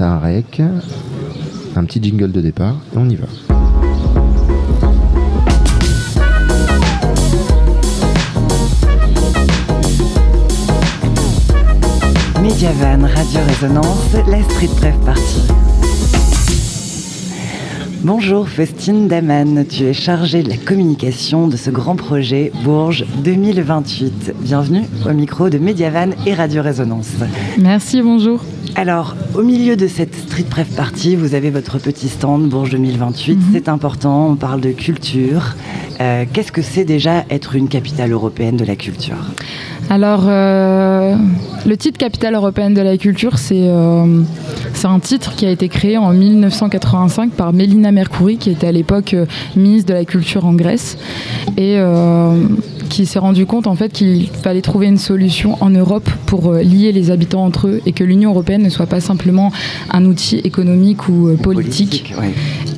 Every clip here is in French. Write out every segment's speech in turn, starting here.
passe à un rec, un petit jingle de départ et on y va. Mediavan, Radio Résonance, la street bref partie. Bonjour Faustine Daman, tu es chargée de la communication de ce grand projet Bourges 2028. Bienvenue au micro de Mediavan et Radio Résonance. Merci, bonjour. Alors, au milieu de cette street pref partie, vous avez votre petit stand Bourges 2028. Mhm. C'est important, on parle de culture. Euh, qu'est-ce que c'est déjà être une capitale européenne de la culture? Alors, euh, le titre capitale européenne de la culture, c'est euh, un titre qui a été créé en 1985 par Mélina Mercouri, qui était à l'époque ministre de la Culture en Grèce. Et qui s'est rendu compte en fait qu'il fallait trouver une solution en Europe pour lier les habitants entre eux et que l'Union européenne ne soit pas simplement un outil économique ou euh, politique.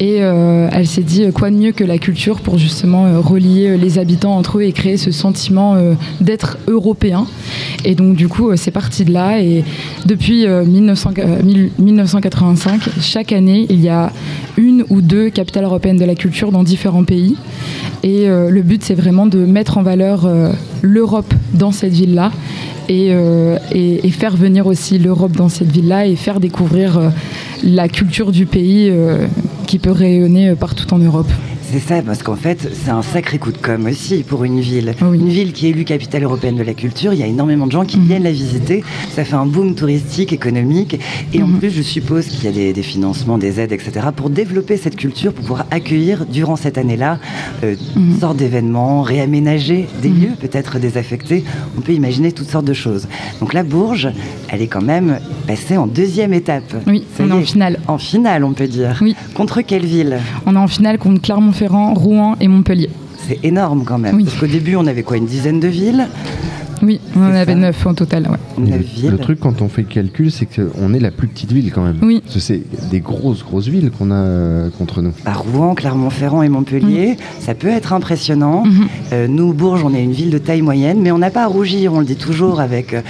Et euh, elle s'est dit quoi de mieux que la culture pour justement relier les habitants entre eux et créer ce sentiment d'être européen. Et donc du coup c'est parti de là et depuis 1985 chaque année il y a une ou deux capitales européennes de la culture dans différents pays. Et le but c'est vraiment de mettre en valeur euh, l'Europe dans cette ville-là euh, et, faire venir aussi l'Europe dans cette ville-là et faire découvrir euh, la culture du pays qui peut rayonner partout en Europe. C'est ça, parce qu'en fait, c'est un sacré coup de com' aussi pour une ville. Une ville qui est élue capitale européenne de la culture, il y a énormément de gens qui mhm. viennent la visiter. Ça fait un boom touristique, économique. Et en mhm. plus, je suppose qu'il y a des, financements, des aides, etc. pour développer cette culture, pour pouvoir accueillir durant cette année-là euh, mhm. toutes sortes d'événements, réaménager des lieux, peut-être désaffectés. On peut imaginer toutes sortes de choses. Donc la Bourge, elle est quand même passée en deuxième étape. Oui, on est en finale. En finale, on peut dire. Oui. Contre quelle ville? On est en finale contre Clermont-Ferrand Rouen et Montpellier. C'est énorme quand même. Parce qu'au début, on avait quoi Une dizaine de villes oui, on en avait neuf en total. Le, truc, quand on fait le calcul, c'est qu'on est la plus petite ville quand même. Oui. C'est des grosses, grosses villes qu'on a euh, contre nous. À Rouen, Clermont-Ferrand et Montpellier, ça peut être impressionnant. Mhm. Euh, nous, Bourges, on est une ville de taille moyenne, mais on n'a pas à rougir, on le dit toujours. Avec, euh,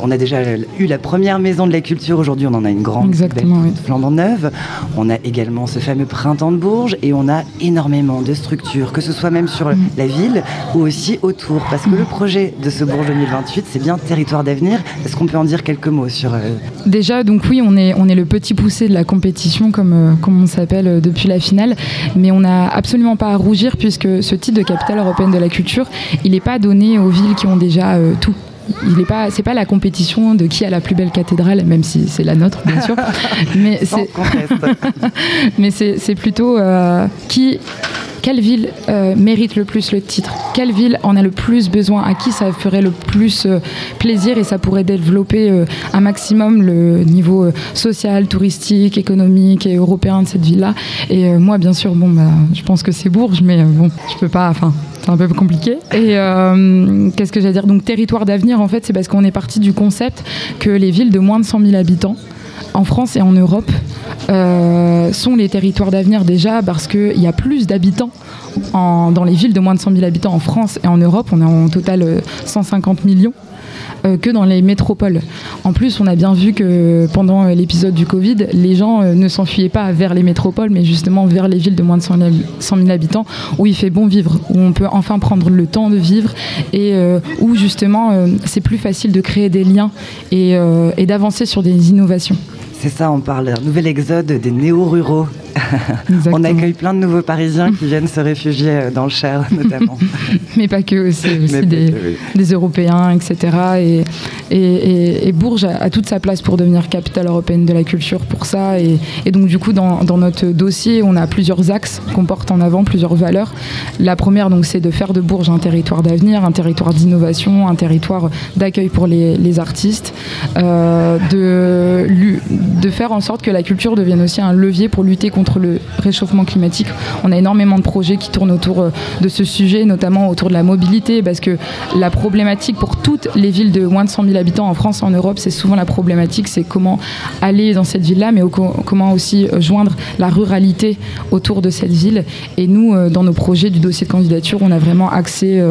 on a déjà eu la première maison de la culture, aujourd'hui on en a une grande, Exactement, belle, flambant neuve. On a également ce fameux printemps de Bourges et on a énormément de structures, que ce soit même sur mhm. la ville ou aussi autour. Parce que le projet de ce Bourges 2028, c'est bien territoire d'avenir. Est-ce qu'on peut en dire quelques mots sur... Euh, Déjà, donc oui, on est, on est le petit poussé de la compétition, comme, euh, comme on s'appelle euh, depuis la finale, mais on n'a absolument pas à rougir puisque ce titre de capitale européenne de la culture, il n'est pas donné aux villes qui ont déjà tout. Il n'est pas c'est pas la compétition de qui a la plus belle cathédrale même si c'est la nôtre bien sûr. Mais c'est mais c'est plutôt qui quelle ville euh, mérite le plus le titre? Quelle ville en a le plus besoin? À qui ça ferait le plus euh, plaisir? Et ça pourrait développer euh, un maximum le niveau social, touristique, économique et européen de cette ville-là Et moi, bien sûr, bon, bah, je pense que c'est Bourges, mais bon, je peux pas. Enfin, c'est un peu compliqué. Et qu'est-ce que j'allais dire? Donc, territoire d'avenir, en fait, c'est parce qu'on est parti du concept que les villes de moins de 100 000 habitants en France et en Europe euh, sont les territoires d'avenir déjà parce qu'il y a plus d'habitants dans les villes de moins de 100 000 habitants en France et en Europe. On est en total 150 euh, millions euh, que dans les métropoles. En plus, on a bien vu que pendant l'épisode du Covid, les gens ne s'enfuyaient pas vers les métropoles, mais justement vers les villes de moins de 100 000 habitants, où il fait bon vivre, où on peut enfin prendre le temps de vivre et où justement c'est plus facile de créer des liens et d'avancer sur des innovations. C'est ça, on parle d'un nouvel exode des néo-ruraux on accueille plein de nouveaux Parisiens qui viennent se réfugier euh, dans le Cher, notamment. Mais pas que, aussi, aussi des, Européens, etc. Et, Bourges a, toute sa place pour devenir capitale européenne de la culture pour ça. Et, donc, du coup, dans, notre dossier, on a plusieurs axes qu'on porte en avant, plusieurs valeurs. La première, donc, c'est de faire de Bourges un territoire d'avenir, un territoire d'innovation, un territoire d'accueil pour les, artistes, euh, de, de faire en sorte que la culture devienne aussi un levier pour lutter contre le réchauffement climatique. On a énormément de projets qui tournent autour euh, de ce sujet, notamment autour de la mobilité, parce que la problématique pour toutes les villes de moins de 100 000 habitants en France, en Europe, c'est souvent la problématique, c'est comment aller dans cette ville-là, mais comment aussi euh, joindre la ruralité autour de cette ville. Et nous, euh, dans nos projets du dossier de candidature, on a vraiment axé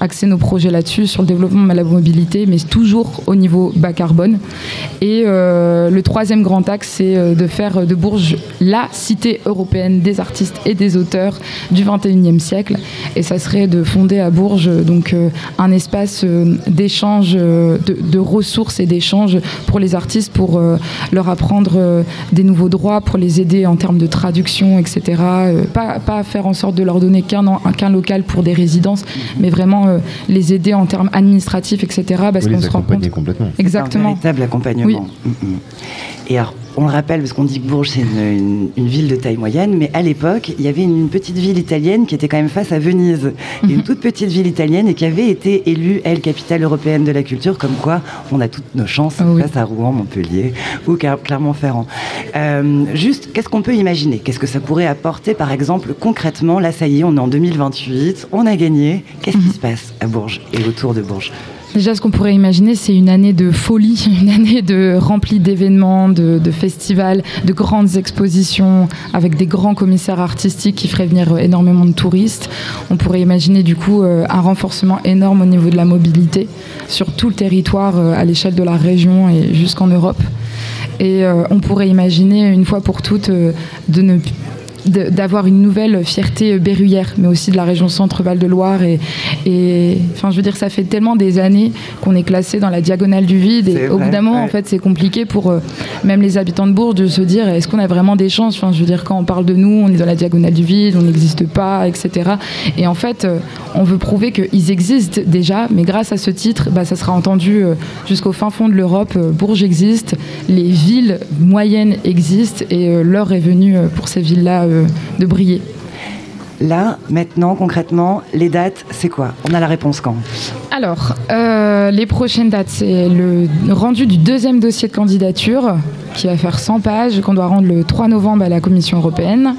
axer nos projets là-dessus, sur le développement de la mobilité, mais toujours au niveau bas carbone. Et le troisième grand axe, c'est de faire de Bourges la cité européenne des artistes et des auteurs du 21e siècle. Et ça serait de fonder à Bourges donc, un espace d'échange de, de, ressources et d'échange pour les artistes, pour leur apprendre des nouveaux droits, pour les aider en termes de traduction, etc. pas, pas faire en sorte de leur donner qu'un qu'un local pour des résidences, mais vraiment euh, les aider en termes administratifs, etc. Parce qu'on se rend compte. complètement. Exactement. un véritable accompagnement. Mm, mm. Et alors, on le rappelle parce qu'on dit que Bourges c'est une, ville de taille moyenne, mais à l'époque il y avait une, petite ville italienne qui était quand même face à Venise, une mhm. toute petite ville italienne et qui avait été élue elle capitale européenne de la culture, comme quoi on a toutes nos chances face à Rouen, Montpellier ou Clermont-Ferrand. Euh, juste, qu'est-ce qu'on peut imaginer? Qu'est-ce que ça pourrait apporter par exemple concrètement? Là ça y est, on est en 2028, on a gagné. Qu'est-ce qui mhm. se passe à Bourges et autour de Bourges? Déjà, ce qu'on pourrait imaginer, c'est une année de folie, une année de remplie d'événements, de, festivals, de grandes expositions, avec des grands commissaires artistiques qui feraient venir énormément de touristes. On pourrait imaginer du coup euh, un renforcement énorme au niveau de la mobilité sur tout le territoire, euh, à l'échelle de la région et jusqu'en Europe. Et euh, on pourrait imaginer une fois pour toutes de ne d'avoir une nouvelle fierté berruyère, mais aussi de la région Centre-Val de Loire. Et, et, enfin, je veux dire, ça fait tellement des années qu'on est classé dans la diagonale du vide. Et au bout d'un moment, en fait, c'est compliqué pour euh, même les habitants de Bourges de se dire est-ce qu'on a vraiment des chances? Enfin, je veux dire, quand on parle de nous, on est dans la diagonale du vide, on n'existe pas, etc. Et en fait, euh, on veut prouver qu'ils existent déjà, mais grâce à ce titre, bah, ça sera entendu euh, jusqu'au fin fond de l'Europe. Bourges existe, les villes moyennes existent, et l'heure est venue pour ces villes-là de briller. Là, maintenant, concrètement, les dates, c'est quoi? On a la réponse quand? Alors, euh, les prochaines dates, c'est le rendu du deuxième dossier de candidature, qui va faire 100 pages, qu'on doit rendre le 3 novembre à la Commission européenne.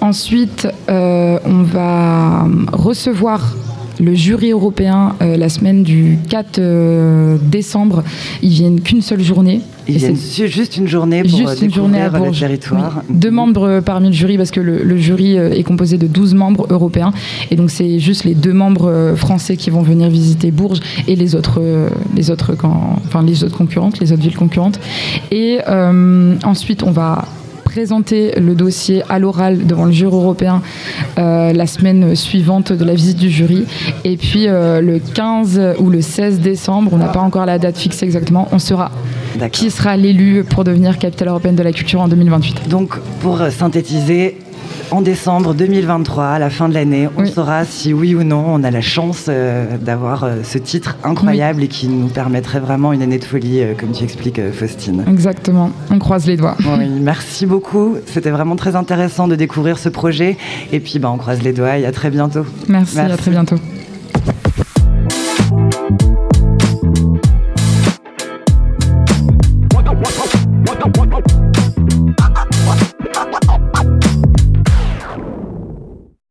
Ensuite, euh, on va recevoir le jury européen euh, la semaine du 4 euh, décembre. Ils viennent qu'une seule journée. Ils viennent juste une journée pour juste une journée à le territoire. Deux membres parmi le jury parce que le, jury euh, est composé de 12 membres européens et donc c'est juste les deux membres français qui vont venir visiter Bourges et les autres, les autres, enfin les autres concurrentes, les autres villes concurrentes. Et ensuite on va présenter le dossier à l'oral devant le jury européen euh, la semaine suivante de la visite du jury. Et puis euh, le 15 ou le 16 décembre, on n'a pas encore la date fixée exactement, on sera qui sera l'élu pour devenir capitale européenne de la culture en 2028. Donc pour synthétiser, en décembre 2023, à la fin de l'année, on saura si oui ou non on a la chance euh, d'avoir euh, ce titre incroyable et qui nous permettrait vraiment une année de folie, euh, comme tu expliques, Faustine. Exactement, on croise les doigts. merci beaucoup, c'était vraiment très intéressant de découvrir ce projet. Et puis, bah, on croise les doigts et à très bientôt. merci. à très bientôt.